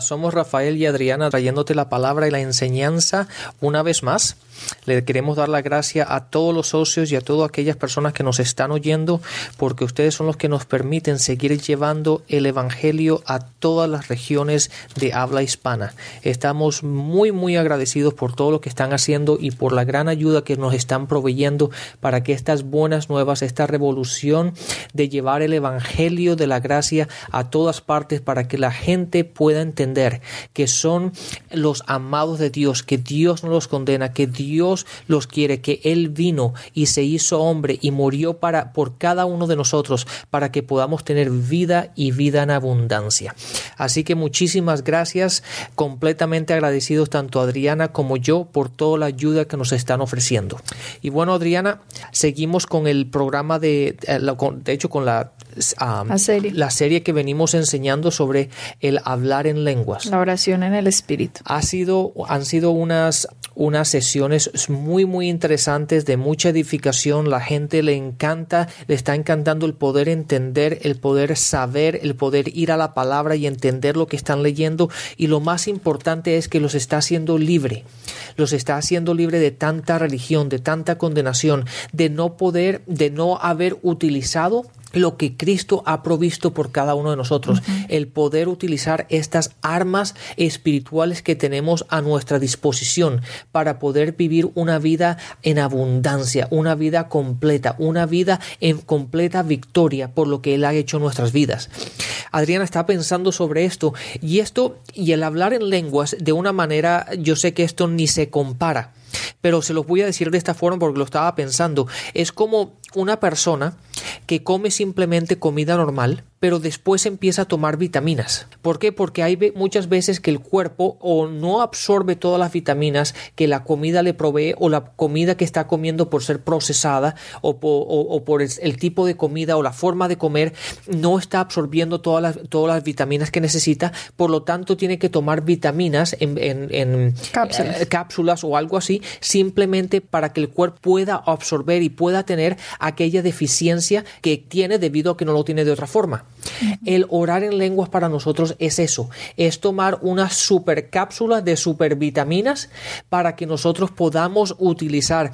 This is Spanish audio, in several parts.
Somos Rafael y Adriana trayéndote la palabra y la enseñanza una vez más. Le queremos dar la gracia a todos los socios y a todas aquellas personas que nos están oyendo, porque ustedes son los que nos permiten seguir llevando el Evangelio a todas las regiones de habla hispana. Estamos muy, muy agradecidos por todo lo que están haciendo y por la gran ayuda que nos están proveyendo para que estas buenas nuevas, esta revolución de llevar el Evangelio de la gracia a todas partes para que la gente pueda entender que son los amados de Dios, que Dios no los condena, que Dios Dios los quiere, que Él vino y se hizo hombre y murió para, por cada uno de nosotros para que podamos tener vida y vida en abundancia. Así que muchísimas gracias, completamente agradecidos tanto Adriana como yo por toda la ayuda que nos están ofreciendo. Y bueno, Adriana, seguimos con el programa de, eh, de hecho, con la la, serie. la serie que venimos enseñando sobre el hablar en lenguas. La oración en el espíritu. Ha sido, han sido unas unas sesiones muy muy interesantes de mucha edificación. La gente le encanta, le está encantando el poder entender, el poder saber, el poder ir a la palabra y entender lo que están leyendo. Y lo más importante es que los está haciendo libre. Los está haciendo libre de tanta religión, de tanta condenación, de no poder, de no haber utilizado lo que Cristo ha provisto por cada uno de nosotros, el poder utilizar estas armas espirituales que tenemos a nuestra disposición para poder vivir una vida en abundancia, una vida completa, una vida en completa victoria por lo que Él ha hecho en nuestras vidas. Adriana está pensando sobre esto y esto y el hablar en lenguas de una manera, yo sé que esto ni se compara, pero se los voy a decir de esta forma porque lo estaba pensando, es como una persona que come simplemente comida normal, pero después empieza a tomar vitaminas. ¿Por qué? Porque hay muchas veces que el cuerpo o no absorbe todas las vitaminas que la comida le provee o la comida que está comiendo por ser procesada o, por el, tipo de comida o la forma de comer no está absorbiendo todas las, todas las vitaminas que necesita, por lo tanto tiene que tomar vitaminas en, eh, cápsulas o algo así simplemente para que el cuerpo pueda absorber y pueda tener aquella deficiencia que tiene debido a que no lo tiene de otra forma. El orar en lenguas para nosotros es eso, es tomar una super cápsula de supervitaminas para que nosotros podamos utilizar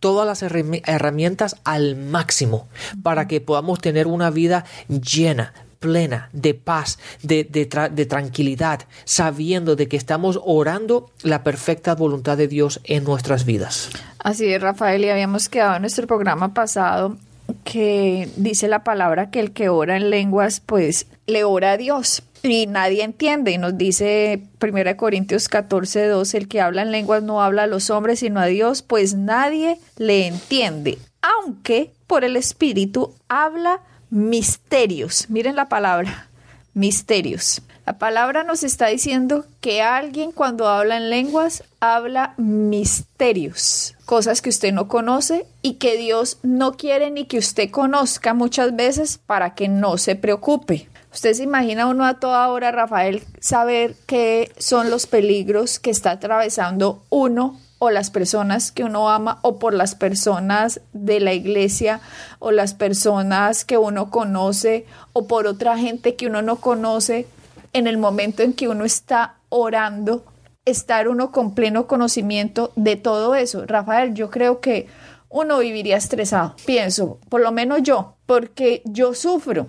todas las herramientas al máximo para que podamos tener una vida llena, plena, de paz, de, de, tranquilidad, sabiendo de que estamos orando la perfecta voluntad de Dios en nuestras vidas. Así es, Rafael, y habíamos quedado en nuestro programa pasado que dice la palabra que el que ora en lenguas, pues le ora a Dios y nadie entiende. Y nos dice 1 Corintios 14, 2, el que habla en lenguas no habla a los hombres, sino a Dios, pues nadie le entiende, aunque por el Espíritu habla misterios. Miren la palabra, misterios. La palabra nos está diciendo que alguien cuando habla en lenguas habla misterios, cosas que usted no conoce y que Dios no quiere ni que usted conozca muchas veces para que no se preocupe. Usted se imagina uno a toda hora, Rafael, saber qué son los peligros que está atravesando uno o las personas que uno ama o por las personas de la iglesia o las personas que uno conoce o por otra gente que uno no conoce en el momento en que uno está orando, estar uno con pleno conocimiento de todo eso. Rafael, yo creo que uno viviría estresado, pienso, por lo menos yo, porque yo sufro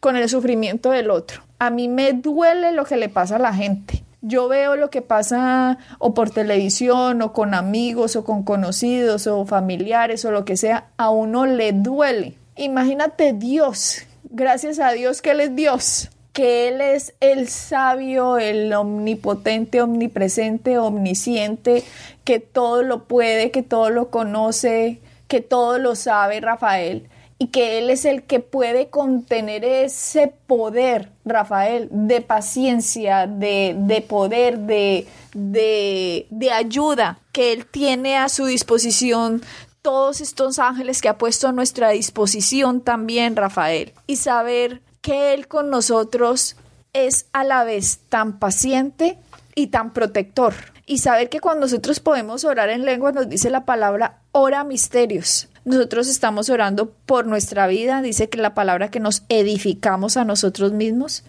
con el sufrimiento del otro. A mí me duele lo que le pasa a la gente yo veo lo que pasa o por televisión o con amigos o con conocidos o familiares o lo que sea, a uno le duele. Imagínate Dios, gracias a Dios que Él es Dios, que Él es el sabio, el omnipotente, omnipresente, omnisciente, que todo lo puede, que todo lo conoce, que todo lo sabe, Rafael. Y que Él es el que puede contener ese poder, Rafael, de paciencia, de, de poder, de, de, de ayuda que Él tiene a su disposición todos estos ángeles que ha puesto a nuestra disposición también, Rafael, y saber que Él con nosotros es a la vez tan paciente y tan protector. Y saber que cuando nosotros podemos orar en lengua, nos dice la palabra, ora misterios. Nosotros estamos orando por nuestra vida, dice que la palabra que nos edificamos a nosotros mismos.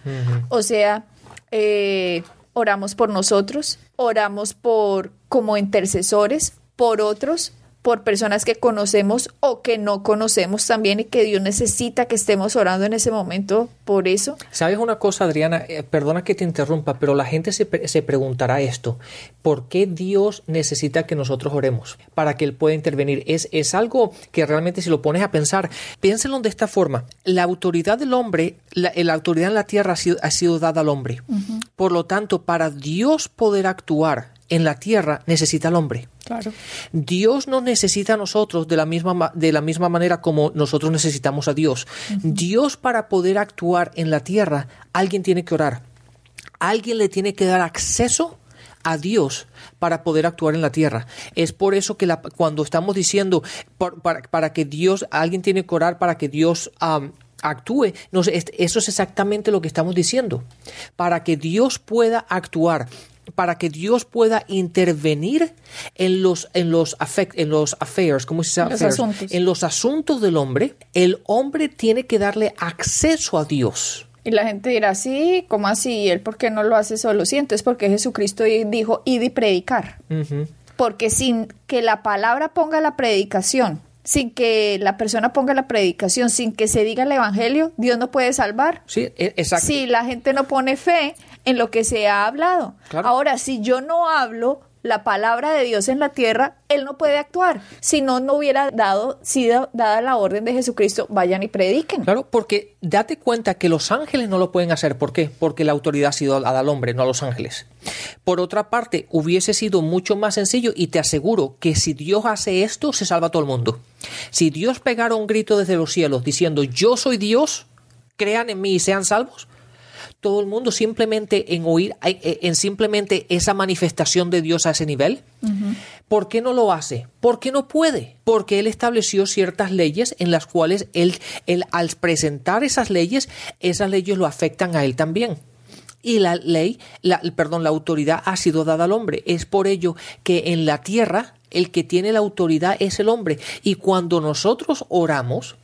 O sea, eh, oramos por nosotros, oramos por como intercesores, por otros, por personas que conocemos o que no conocemos también y que Dios necesita que estemos orando en ese momento por eso. ¿Sabes una cosa, Adriana? Eh, perdona que te interrumpa, pero la gente se, se, preguntará esto. ¿Por qué Dios necesita que nosotros oremos para que Él pueda intervenir? Es, es algo que realmente si lo pones a pensar, piénselo de esta forma. La autoridad del hombre, la, la autoridad en la tierra ha sido, ha sido dada al hombre. Uh -huh. Por lo tanto, para Dios poder actuar en la tierra necesita al hombre. Claro. Dios nos necesita a nosotros de la misma, de la misma manera como nosotros necesitamos a Dios. Uh -huh. Dios para poder actuar en la tierra, alguien tiene que orar. Alguien le tiene que dar acceso a Dios para poder actuar en la tierra. Es por eso que la, cuando estamos diciendo por, para, para, que Dios, alguien tiene que orar para que Dios um, actúe. No, eso es exactamente lo que estamos diciendo. Para que Dios pueda actuar, para que Dios pueda intervenir en los en los affect, en los affairs, ¿cómo se llama? Los asuntos. En los asuntos del hombre, el hombre tiene que darle acceso a Dios. Y la gente dirá, sí, ¿cómo así? ¿Él por qué no lo hace solo? Sí, entonces porque Jesucristo dijo, id y predicar. Uh -huh. Porque sin que la palabra ponga la predicación, sin que la persona ponga la predicación, sin que se diga el evangelio, Dios no puede salvar. Sí, exacto. Si la gente no pone fe en lo que se ha hablado. Claro. Ahora, si yo no hablo la palabra de Dios en la tierra, Él no puede actuar. Si no, no hubiera dado, sido dada la orden de Jesucristo, vayan y prediquen. Claro, porque date cuenta que los ángeles no lo pueden hacer. ¿Por qué? Porque la autoridad ha sido dada al hombre, no a los ángeles. Por otra parte, hubiese sido mucho más sencillo y te aseguro que si Dios hace esto, se salva todo el mundo. Si Dios pegara un grito desde los cielos diciendo, yo soy Dios, crean en mí y sean salvos, todo el mundo simplemente en oír, en simplemente esa manifestación de Dios a ese nivel? Uh -huh. ¿Por qué no lo hace? ¿Por qué no puede? Porque Él estableció ciertas leyes en las cuales Él, él al presentar esas leyes, esas leyes lo afectan a Él también y la ley, la, perdón, la autoridad ha sido dada al hombre. Es por ello que en la tierra el que tiene la autoridad es el hombre. Y cuando nosotros oramos,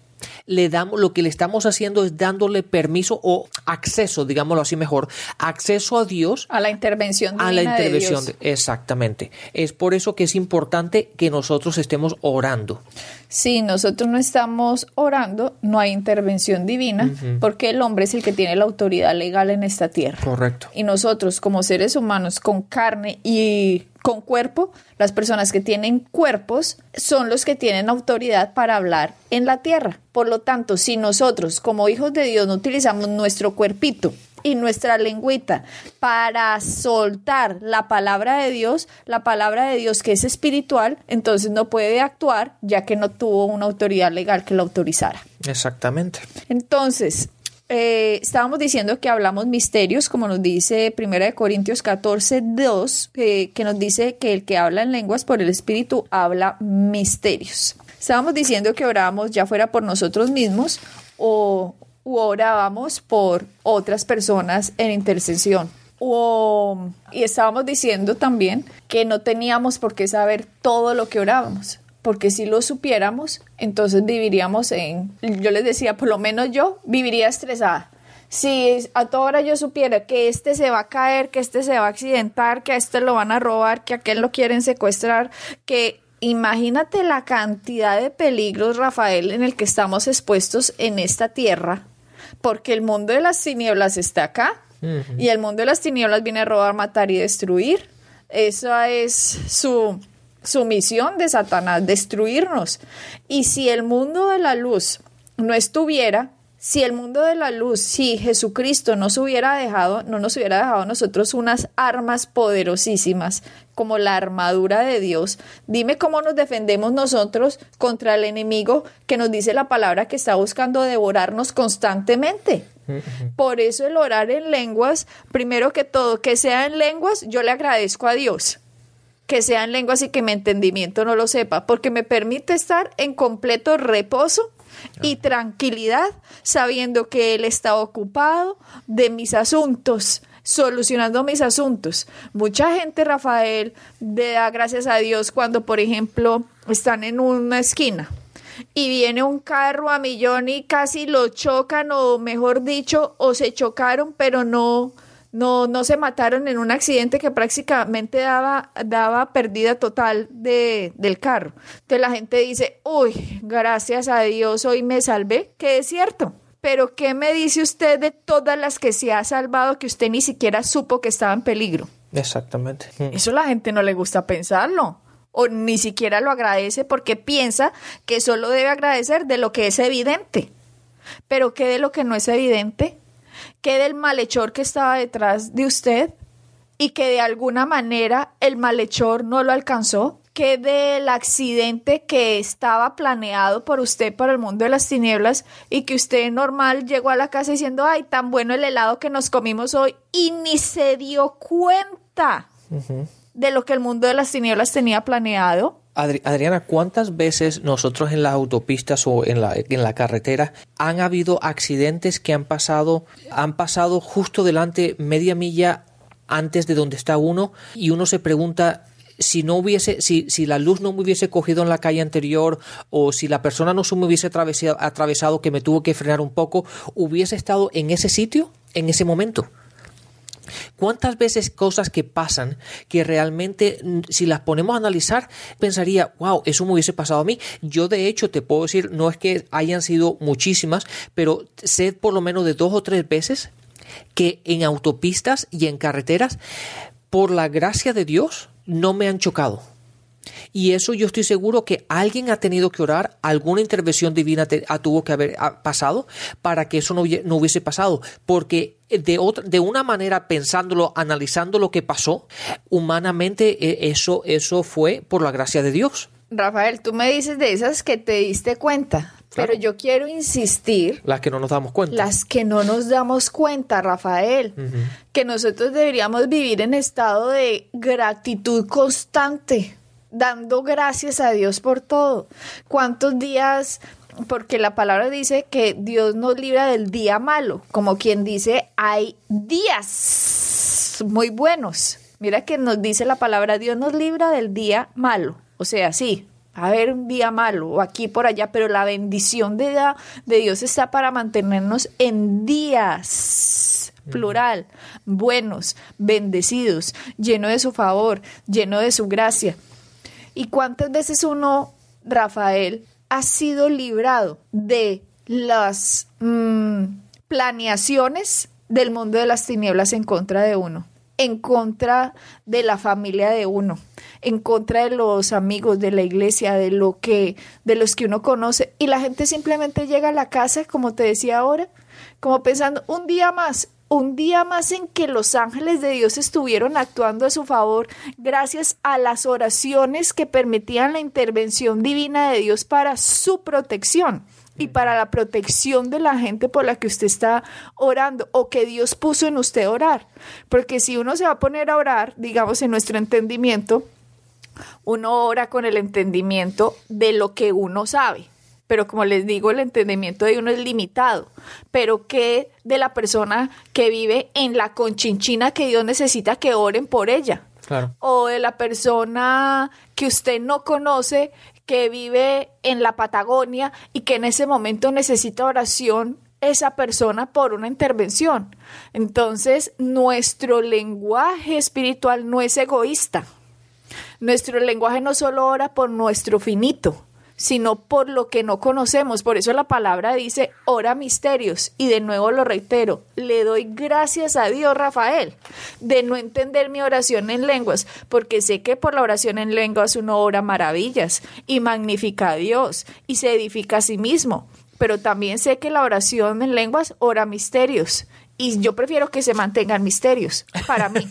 le damos, lo que le estamos haciendo es dándole permiso o acceso, digámoslo así mejor, acceso a Dios. A la intervención A la intervención, de de, exactamente. Es por eso que es importante que nosotros estemos orando. Si nosotros no estamos orando, no hay intervención divina, uh -huh. porque el hombre es el que tiene la autoridad legal en esta tierra. Correcto. Y nosotros, como seres humanos con carne y con cuerpo, las personas que tienen cuerpos son los que tienen autoridad para hablar en la tierra. Por lo tanto, si nosotros como hijos de Dios no utilizamos nuestro cuerpito y nuestra lengüita para soltar la palabra de Dios, la palabra de Dios que es espiritual, entonces no puede actuar ya que no tuvo una autoridad legal que lo autorizara. Exactamente. Entonces, eh, estábamos diciendo que hablamos misterios, como nos dice 1 Corintios 14, 2, eh, que nos dice que el que habla en lenguas por el Espíritu habla misterios. Estábamos diciendo que orábamos ya fuera por nosotros mismos o orábamos por otras personas en intercesión. O, y estábamos diciendo también que no teníamos por qué saber todo lo que orábamos, porque si lo supiéramos, entonces viviríamos en, yo les decía, por lo menos yo viviría estresada. Si a toda hora yo supiera que este se va a caer, que este se va a accidentar, que a este lo van a robar, que a aquel lo quieren secuestrar, que imagínate la cantidad de peligros, Rafael, en el que estamos expuestos en esta tierra, porque el mundo de las tinieblas está acá uh -huh. y el mundo de las tinieblas viene a robar, matar y destruir. Esa es su su misión de Satanás, destruirnos. Y si el mundo de la luz no estuviera, si el mundo de la luz, si Jesucristo nos hubiera dejado, no nos hubiera dejado a nosotros unas armas poderosísimas como la armadura de Dios, dime cómo nos defendemos nosotros contra el enemigo que nos dice la palabra que está buscando devorarnos constantemente. Por eso el orar en lenguas, primero que todo, que sea en lenguas, yo le agradezco a Dios que sea en lenguas y que mi entendimiento no lo sepa, porque me permite estar en completo reposo y tranquilidad, sabiendo que Él está ocupado de mis asuntos, solucionando mis asuntos. Mucha gente, Rafael, le da gracias a Dios cuando, por ejemplo, están en una esquina y viene un carro a millón y casi lo chocan o mejor dicho, o se chocaron, pero no no, no se mataron en un accidente que prácticamente daba, daba pérdida total de, del carro. Entonces la gente dice, uy, gracias a Dios hoy me salvé, que es cierto. Pero ¿qué me dice usted de todas las que se ha salvado que usted ni siquiera supo que estaba en peligro? Exactamente. Mm. Eso la gente no le gusta pensarlo o ni siquiera lo agradece porque piensa que solo debe agradecer de lo que es evidente. Pero ¿qué de lo que no es evidente? Que del malhechor que estaba detrás de usted y que de alguna manera el malhechor no lo alcanzó, que del accidente que estaba planeado por usted para el mundo de las tinieblas y que usted normal llegó a la casa diciendo, ay, tan bueno el helado que nos comimos hoy y ni se dio cuenta de lo que el mundo de las tinieblas tenía planeado. Adriana, ¿cuántas veces nosotros en las autopistas o en la, en la carretera han habido accidentes que han pasado, han pasado justo delante media milla antes de donde está uno y uno se pregunta si no hubiese, si, si la luz no me hubiese cogido en la calle anterior o si la persona no se me hubiese atravesado, atravesado que me tuvo que frenar un poco, hubiese estado en ese sitio en ese momento. ¿Cuántas veces cosas que pasan que realmente, mm, si las ponemos a analizar, pensaría, wow, eso me hubiese pasado a mí? Yo de hecho te puedo decir, no es que hayan sido muchísimas, pero sé por lo menos de dos o tres veces que en autopistas y en carreteras, por la gracia de Dios, no me han chocado. Y eso yo estoy seguro que alguien ha tenido que orar, alguna intervención divina tuvo que haber pasado para que eso no, hubiese pasado. Porque de, otra, de una manera, pensándolo, analizando lo que pasó, humanamente e, eso, eso fue por la gracia de Dios. Rafael, tú me dices de esas que te diste cuenta. Pero yo quiero insistir. Las que no nos damos cuenta. Las que no nos damos cuenta, Rafael. Que nosotros deberíamos vivir en estado de gratitud constante dando gracias a Dios por todo. ¿Cuántos días? Porque la palabra dice que Dios nos libra del día malo, como quien dice, hay días muy buenos. Mira que nos dice la palabra, Dios nos libra del día malo. O sea, sí, a haber un día malo o aquí por allá, pero la bendición de, de Dios está para mantenernos en días plural, buenos, bendecidos, lleno de su favor, lleno de su gracia. ¿Y cuántas veces uno, Rafael, ha sido librado de las mm, planeaciones del mundo de las tinieblas en contra de uno? en contra de la familia de uno, en contra de los amigos de la iglesia, de lo que de los que uno conoce y la gente simplemente llega a la casa, como te decía ahora, como pensando un día más un día más en que los ángeles de Dios estuvieron actuando a su favor gracias a las oraciones que permitían la intervención divina de Dios para su protección y para la protección de la gente por la que usted está orando o que Dios puso en usted orar. Porque si uno se va a poner a orar, digamos, en nuestro entendimiento, uno ora con el entendimiento de lo que uno sabe pero como les digo, el entendimiento de uno es limitado. Pero ¿qué de la persona que vive en la conchinchina que Dios necesita que oren por ella? Claro. O de la persona que usted no conoce, que vive en la Patagonia y que en ese momento necesita oración esa persona por una intervención. Entonces, nuestro lenguaje espiritual no es egoísta. Nuestro lenguaje no solo ora por nuestro finito, sino por lo que no conocemos. Por eso la palabra dice, ora misterios. Y de nuevo lo reitero, le doy gracias a Dios, Rafael, de no entender mi oración en lenguas, porque sé que por la oración en lenguas uno ora maravillas y magnifica a Dios y se edifica a sí mismo pero también sé que la oración en lenguas ora misterios y yo prefiero que se mantengan misterios para mí.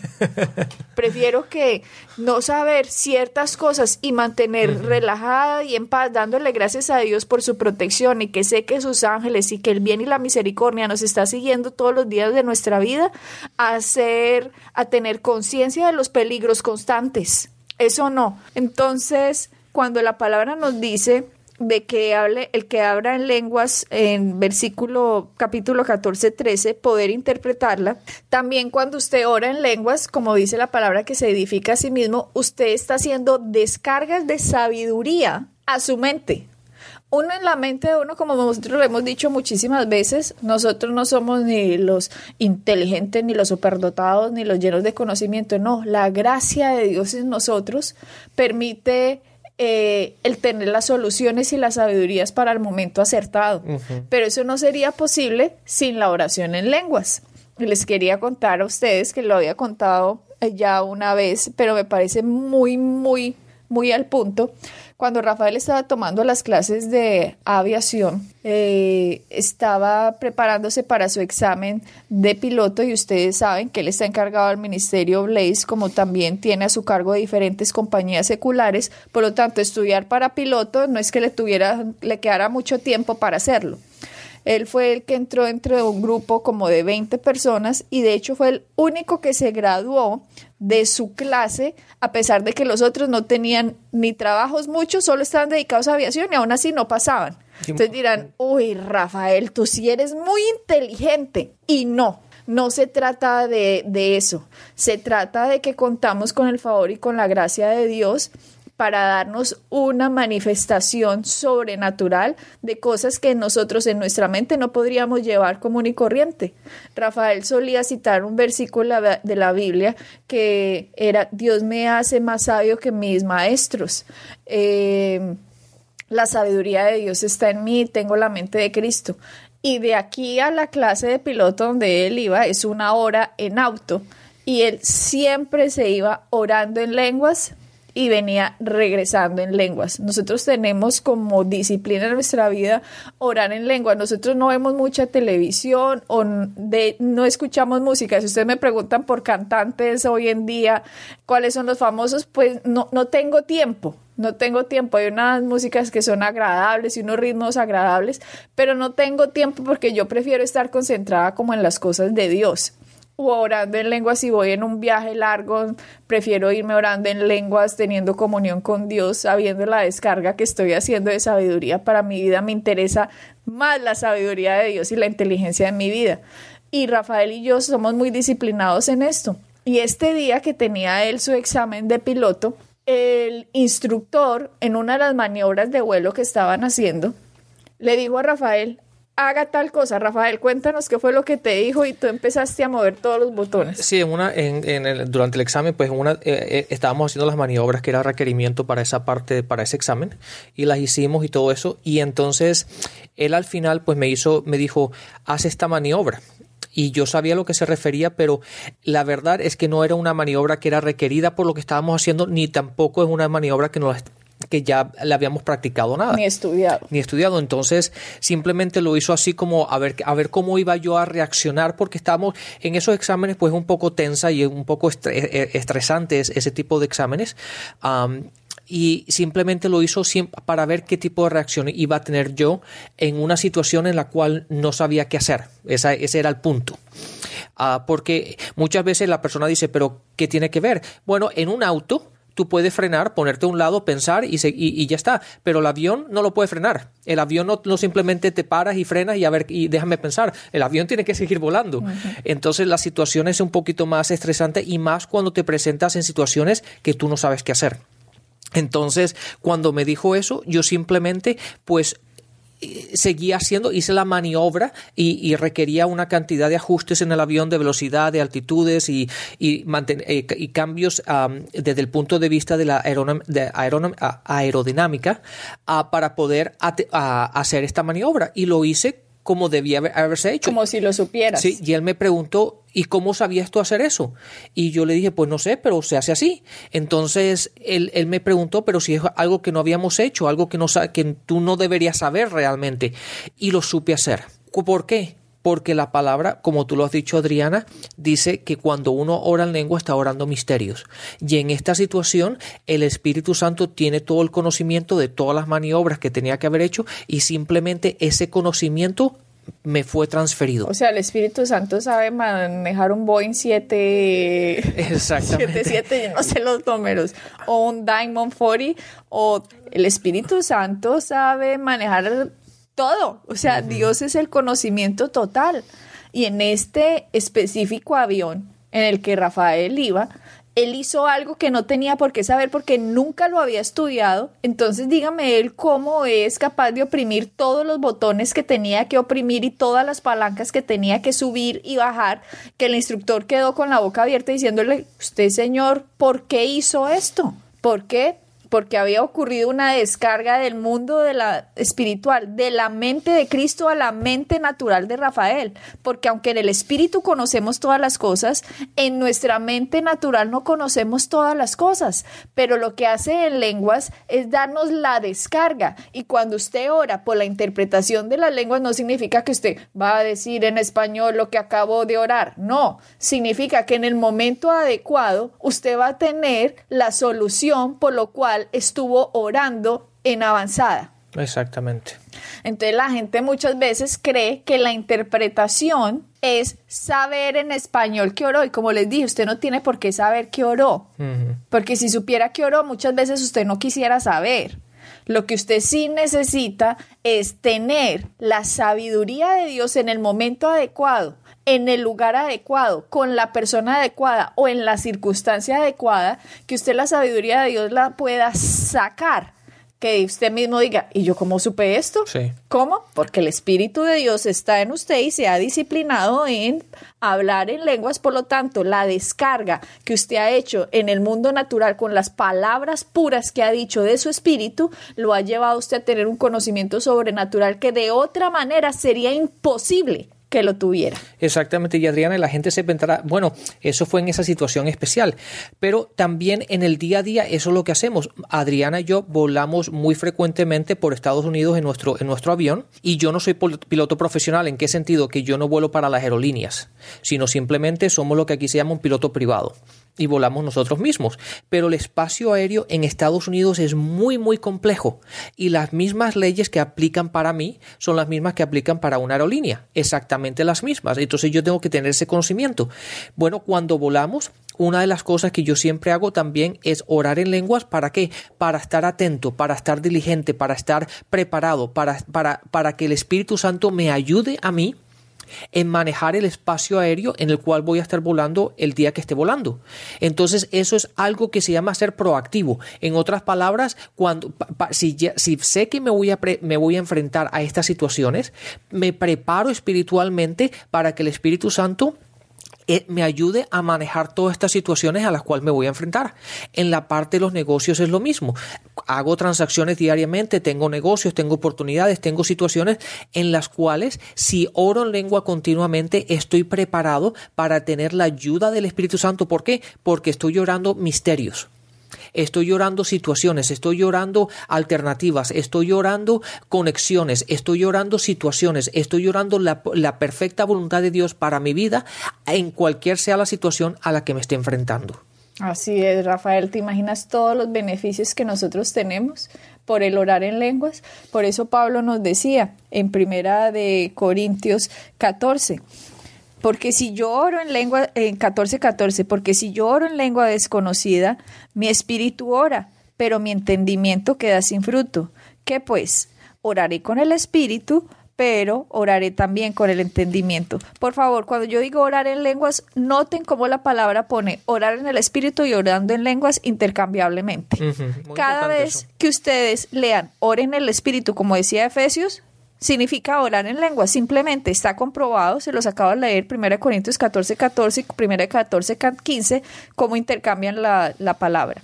prefiero que no saber ciertas cosas y mantener relajada y en paz, dándole gracias a Dios por su protección y que sé que sus ángeles y que el bien y la misericordia nos está siguiendo todos los días de nuestra vida, a ser, a tener conciencia de los peligros constantes. Eso no. Entonces, cuando la palabra nos dice de que hable, el que habla en lenguas en versículo capítulo 14, 13, poder interpretarla. También cuando usted ora en lenguas, como dice la palabra que se edifica a sí mismo, usted está haciendo descargas de sabiduría a su mente. Uno en la mente de uno, como nosotros lo hemos dicho muchísimas veces, nosotros no somos ni los inteligentes, ni los superdotados, ni los llenos de conocimiento. No, la gracia de Dios en nosotros permite eh, el tener las soluciones y las sabidurías para el momento acertado. Pero eso no sería posible sin la oración en lenguas. Les quería contar a ustedes que lo había contado ya una vez, pero me parece muy, muy, muy al punto cuando Rafael estaba tomando las clases de aviación, eh, estaba preparándose para su examen de piloto y ustedes saben que él está encargado del Ministerio Blaze, como también tiene a su cargo diferentes compañías seculares, por lo tanto estudiar para piloto no es que le tuviera, le quedara mucho tiempo para hacerlo. Él fue el que entró entre un grupo como de 20 personas y de hecho fue el único que se graduó de su clase, a pesar de que los otros no tenían ni trabajos muchos, solo estaban dedicados a aviación y aún así no pasaban. Entonces dirán, uy, Rafael, tú sí eres muy inteligente. Y no, no se trata de, de eso. Se trata de que contamos con el favor y con la gracia de Dios para darnos una manifestación sobrenatural de cosas que nosotros en nuestra mente no podríamos llevar común y corriente. Rafael solía citar un versículo de la Biblia que era, Dios me hace más sabio que mis maestros. Eh, la sabiduría de Dios está en mí, tengo la mente de Cristo. Y de aquí a la clase de piloto donde él iba es una hora en auto y él siempre se iba orando en lenguas y venía regresando en lenguas. Nosotros tenemos como disciplina en nuestra vida orar en lengua. Nosotros no vemos mucha televisión o de, no escuchamos música. Si ustedes me preguntan por cantantes hoy en día, cuáles son los famosos, pues no, no tengo tiempo. No tengo tiempo. Hay unas músicas que son agradables y unos ritmos agradables, pero no tengo tiempo porque yo prefiero estar concentrada como en las cosas de Dios orando en lenguas si voy en un viaje largo, prefiero irme orando en lenguas, teniendo comunión con Dios, sabiendo la descarga que estoy haciendo de sabiduría para mi vida. Me interesa más la sabiduría de Dios y la inteligencia de mi vida. Y Rafael y yo somos muy disciplinados en esto. Y este día que tenía él su examen de piloto, el instructor en una de las maniobras de vuelo que estaban haciendo, le dijo a Rafael, haga tal cosa. Rafael, cuéntanos qué fue lo que te dijo y tú empezaste a mover todos los botones. Sí, en una, en, el, durante el examen, pues una, eh, eh, estábamos haciendo las maniobras que era requerimiento para esa parte, para ese examen, y las hicimos y todo eso. Y entonces él al final, pues me hizo, me dijo, haz esta maniobra y yo sabía a lo que se refería, pero la verdad es que no era una maniobra que era requerida por lo que estábamos haciendo, ni tampoco es una maniobra que nos que ya le habíamos practicado nada. Ni estudiado. Ni estudiado. Entonces, simplemente lo hizo así como a ver, a ver cómo iba yo a reaccionar, porque estábamos en esos exámenes, pues un poco tensa y un poco eh, estresantes ese tipo de exámenes. y simplemente lo hizo para ver qué tipo de reacción iba a tener yo en una situación en la cual no sabía qué hacer. ese era el punto. Ah, porque muchas veces la persona dice, pero ¿qué tiene que ver? Bueno, en un auto tú puedes frenar, ponerte a un lado, pensar y, y, ya está. Pero el avión no lo puede frenar. El avión no, simplemente te paras y frenas y a ver, y déjame pensar. El avión tiene que seguir volando. Entonces la situación es un poquito más estresante y más cuando te presentas en situaciones que tú no sabes qué hacer. Entonces, cuando me dijo eso, yo simplemente, pues seguía haciendo, hice la maniobra y, requería una cantidad de ajustes en el avión de velocidad, de altitudes y, y, eh, cambios desde el punto de vista de la aerodinámica para poder hacer esta maniobra. Y lo hice como debía haberse hecho. Como si lo supieras. Sí, y él me preguntó, ¿y cómo sabías tú hacer eso? Y yo le dije, pues no sé, pero se hace así. Entonces él, él me preguntó, pero si es algo que no habíamos hecho, algo que, no, que tú no deberías saber realmente. Y lo supe hacer. ¿Por qué? Porque la palabra, como tú lo has dicho Adriana, dice que cuando uno ora en lengua está orando misterios. Y en esta situación el Espíritu Santo tiene todo el conocimiento de todas las maniobras que tenía que haber hecho y simplemente ese conocimiento me fue transferido. O sea, el Espíritu Santo sabe manejar un Boeing 7... Exactamente. 7, no sé los números, o un Diamond 40, o el Espíritu Santo sabe manejar todo. O sea, Dios es el conocimiento total. Y en este específico avión en el que Rafael iba, él hizo algo que no tenía por qué saber porque nunca lo había estudiado. Entonces dígame él cómo es capaz de oprimir todos los botones que tenía que oprimir y todas las palancas que tenía que subir y bajar, que el instructor quedó con la boca abierta diciéndole, usted señor, ¿por qué hizo esto? ¿Por qué? Porque había ocurrido una descarga del mundo de la espiritual, de la mente de Cristo a la mente natural de Rafael, porque aunque en el espíritu conocemos todas las cosas, en nuestra mente natural no conocemos todas las cosas, pero lo que hace en lenguas es darnos la descarga. Y cuando usted ora por la interpretación de las lenguas no significa que usted va a decir en español lo que acabo de orar, no, significa que en el momento adecuado usted va a tener la solución por lo cual estuvo orando en avanzada. Exactamente. Entonces la gente muchas veces cree que la interpretación es saber en español que oró y como les dije, usted no tiene por qué saber que oró, porque si supiera que oró, muchas veces usted no quisiera saber. Lo que usted sí necesita es tener la sabiduría de Dios en el momento adecuado en el lugar adecuado, con la persona adecuada o en la circunstancia adecuada, que usted la sabiduría de Dios la pueda sacar. Que usted mismo diga, ¿y yo cómo supe esto? Sí. ¿Cómo? Porque el Espíritu de Dios está en usted y se ha disciplinado en hablar en lenguas, por lo tanto, la descarga que usted ha hecho en el mundo natural con las palabras puras que ha dicho de su espíritu, lo ha llevado a usted a tener un conocimiento sobrenatural que de otra manera sería imposible que lo tuviera. Exactamente, y Adriana, la gente se pensará, bueno, eso fue en esa situación especial, pero también en el día a día eso es lo que hacemos. Adriana y yo volamos muy frecuentemente por Estados Unidos en nuestro, en nuestro avión y yo no soy piloto profesional, ¿en qué sentido? Que yo no vuelo para las aerolíneas, sino simplemente somos lo que aquí se llama un piloto privado y volamos nosotros mismos. Pero el espacio aéreo en Estados Unidos es muy, muy complejo y las mismas leyes que aplican para mí son las mismas que aplican para una aerolínea, exactamente las mismas. Entonces yo tengo que tener ese conocimiento. Bueno, cuando volamos, una de las cosas que yo siempre hago también es orar en lenguas. ¿Para qué? Para estar atento, para estar diligente, para estar preparado, para, para, para que el Espíritu Santo me ayude a mí en manejar el espacio aéreo en el cual voy a estar volando el día que esté volando. Entonces, eso es algo que se llama ser proactivo. En otras palabras, cuando si, si sé que me voy, a me voy a enfrentar a estas situaciones, me preparo espiritualmente para que el Espíritu Santo me ayude a manejar todas estas situaciones a las cuales me voy a enfrentar. En la parte de los negocios es lo mismo. Hago transacciones diariamente, tengo negocios, tengo oportunidades, tengo situaciones en las cuales si oro en lengua continuamente estoy preparado para tener la ayuda del Espíritu Santo. ¿Por qué? Porque estoy orando misterios estoy llorando situaciones, estoy llorando alternativas, estoy llorando conexiones, estoy llorando situaciones, estoy llorando la, la perfecta voluntad de Dios para mi vida en cualquier sea la situación a la que me esté enfrentando. Así es, Rafael, ¿te imaginas todos los beneficios que nosotros tenemos por el orar en lenguas? Por eso Pablo nos decía en primera de Corintios 14, porque si yo oro en lengua, en 14:14, porque si yo oro en lengua desconocida, mi espíritu ora, pero mi entendimiento queda sin fruto. ¿Qué pues? Oraré con el espíritu, pero oraré también con el entendimiento. Por favor, cuando yo digo orar en lenguas, noten cómo la palabra pone orar en el espíritu y orando en lenguas intercambiablemente. Cada vez que ustedes lean oren en el espíritu, como decía Efesios, significa orar en lengua. Simplemente está comprobado, se los acabo de leer, 1 Corintios 14, 14 y 1 14, 15, cómo intercambian la, la palabra.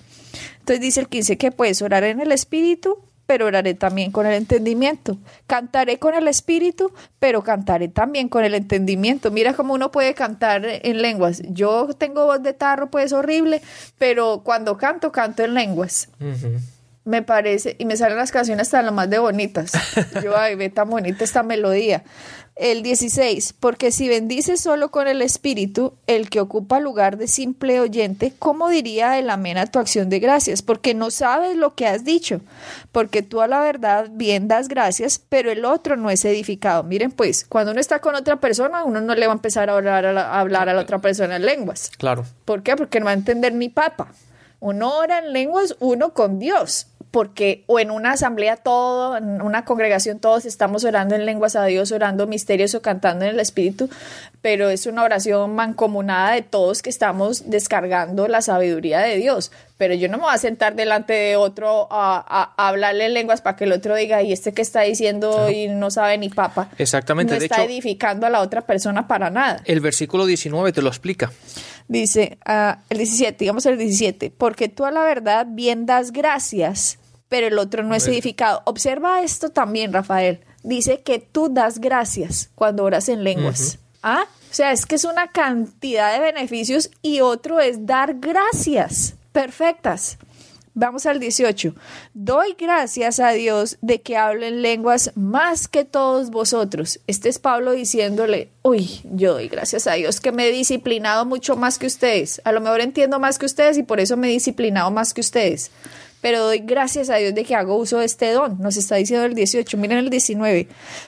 Entonces dice el 15 que puedes orar en el espíritu, pero oraré también con el entendimiento. Cantaré con el espíritu, pero cantaré también con el entendimiento. Mira cómo uno puede cantar en lenguas. Yo tengo voz de tarro, pues horrible, pero cuando canto, canto en lenguas. Me parece, y me salen las canciones hasta las más de bonitas. Yo, ay, ve tan bonita esta melodía. El 16, porque si bendices solo con el espíritu, el que ocupa lugar de simple oyente, ¿cómo diría el amén a tu acción de gracias? Porque no sabes lo que has dicho, porque tú a la verdad bien das gracias, pero el otro no es edificado. Miren pues, cuando uno está con otra persona, uno no le va a empezar a hablar a la, hablar a la otra persona en lenguas. Claro. ¿Por qué? Porque no va a entender ni papa. Uno ora en lenguas, uno con Dios porque o en una asamblea todo, en una congregación todos estamos orando en lenguas a Dios, orando misterios o cantando en el Espíritu, pero es una oración mancomunada de todos que estamos descargando la sabiduría de Dios. Pero yo no me voy a sentar delante de otro a, hablarle en lenguas para que el otro diga, y este que está diciendo y no sabe ni papa. Exactamente. No está edificando a la otra persona para nada. El versículo 19 te lo explica. Dice, uh, el 17, digamos el 17, porque tú a la verdad bien das gracias pero el otro no es edificado. Observa esto también, Rafael. Dice que tú das gracias cuando oras en lenguas. ¿Ah? O sea, es que es una cantidad de beneficios y otro es dar gracias perfectas. Vamos al 18. Doy gracias a Dios de que hablen lenguas más que todos vosotros. Este es Pablo diciéndole, uy, yo doy gracias a Dios que me he disciplinado mucho más que ustedes. A lo mejor entiendo más que ustedes y por eso me he disciplinado más que ustedes pero doy gracias a Dios de que hago uso de este don. Nos está diciendo el 18, miren el 19.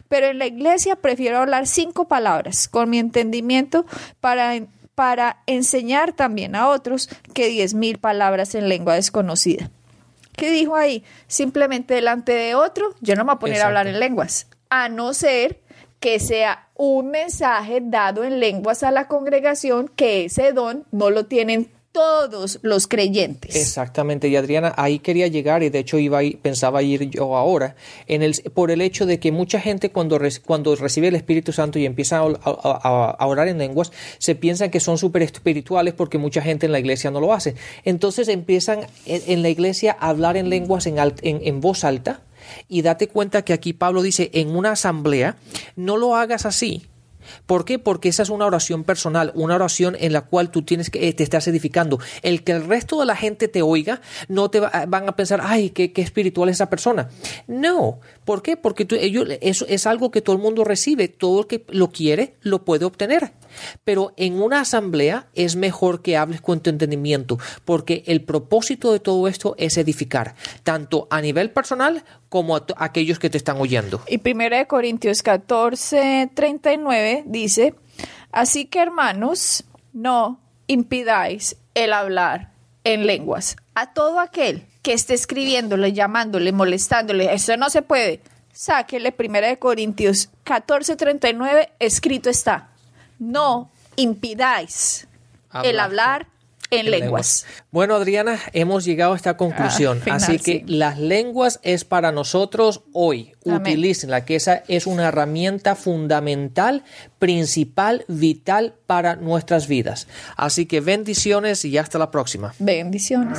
Pero en la iglesia prefiero hablar cinco palabras con mi entendimiento para, para enseñar también a otros que diez mil palabras en lengua desconocida. ¿Qué dijo ahí? Simplemente delante de otro, yo no me voy a poner a hablar en lenguas, a no ser que sea un mensaje dado en lenguas a la congregación que ese don no lo tienen todos los creyentes. Exactamente, y Adriana, ahí quería llegar y de hecho iba pensaba ir yo ahora, en el, por el hecho de que mucha gente cuando, cuando recibe el Espíritu Santo y empieza a, orar en lenguas, se piensan que son súper espirituales porque mucha gente en la iglesia no lo hace. Entonces empiezan en, la iglesia a hablar en lenguas en, en voz alta y date cuenta que aquí Pablo dice, en una asamblea, no lo hagas así ¿Por qué? Porque esa es una oración personal, una oración en la cual tú tienes que eh, te estás edificando. El que el resto de la gente te oiga, no te van a pensar, ay, qué, qué espiritual es esa persona. No, ¿por qué? Porque tú, ellos, eso es algo que todo el mundo recibe, todo el que lo quiere lo puede obtener. Pero en una asamblea es mejor que hables con tu entendimiento, porque el propósito de todo esto es edificar, tanto a nivel personal como a, aquellos que te están oyendo. Y 1 Corintios 14, 39 dice, así que hermanos, no impidáis el hablar en lenguas. A todo aquel que esté escribiéndole, llamándole, molestándole, eso no se puede. Sáquele 1 Corintios 14, 39, escrito está no impidáis el hablar en, lenguas. Bueno, Adriana, hemos llegado a esta conclusión. Ah, Así que las lenguas es para nosotros hoy. Utilícenla, que esa es una herramienta fundamental, principal, vital para nuestras vidas. Así que bendiciones y hasta la próxima. Bendiciones.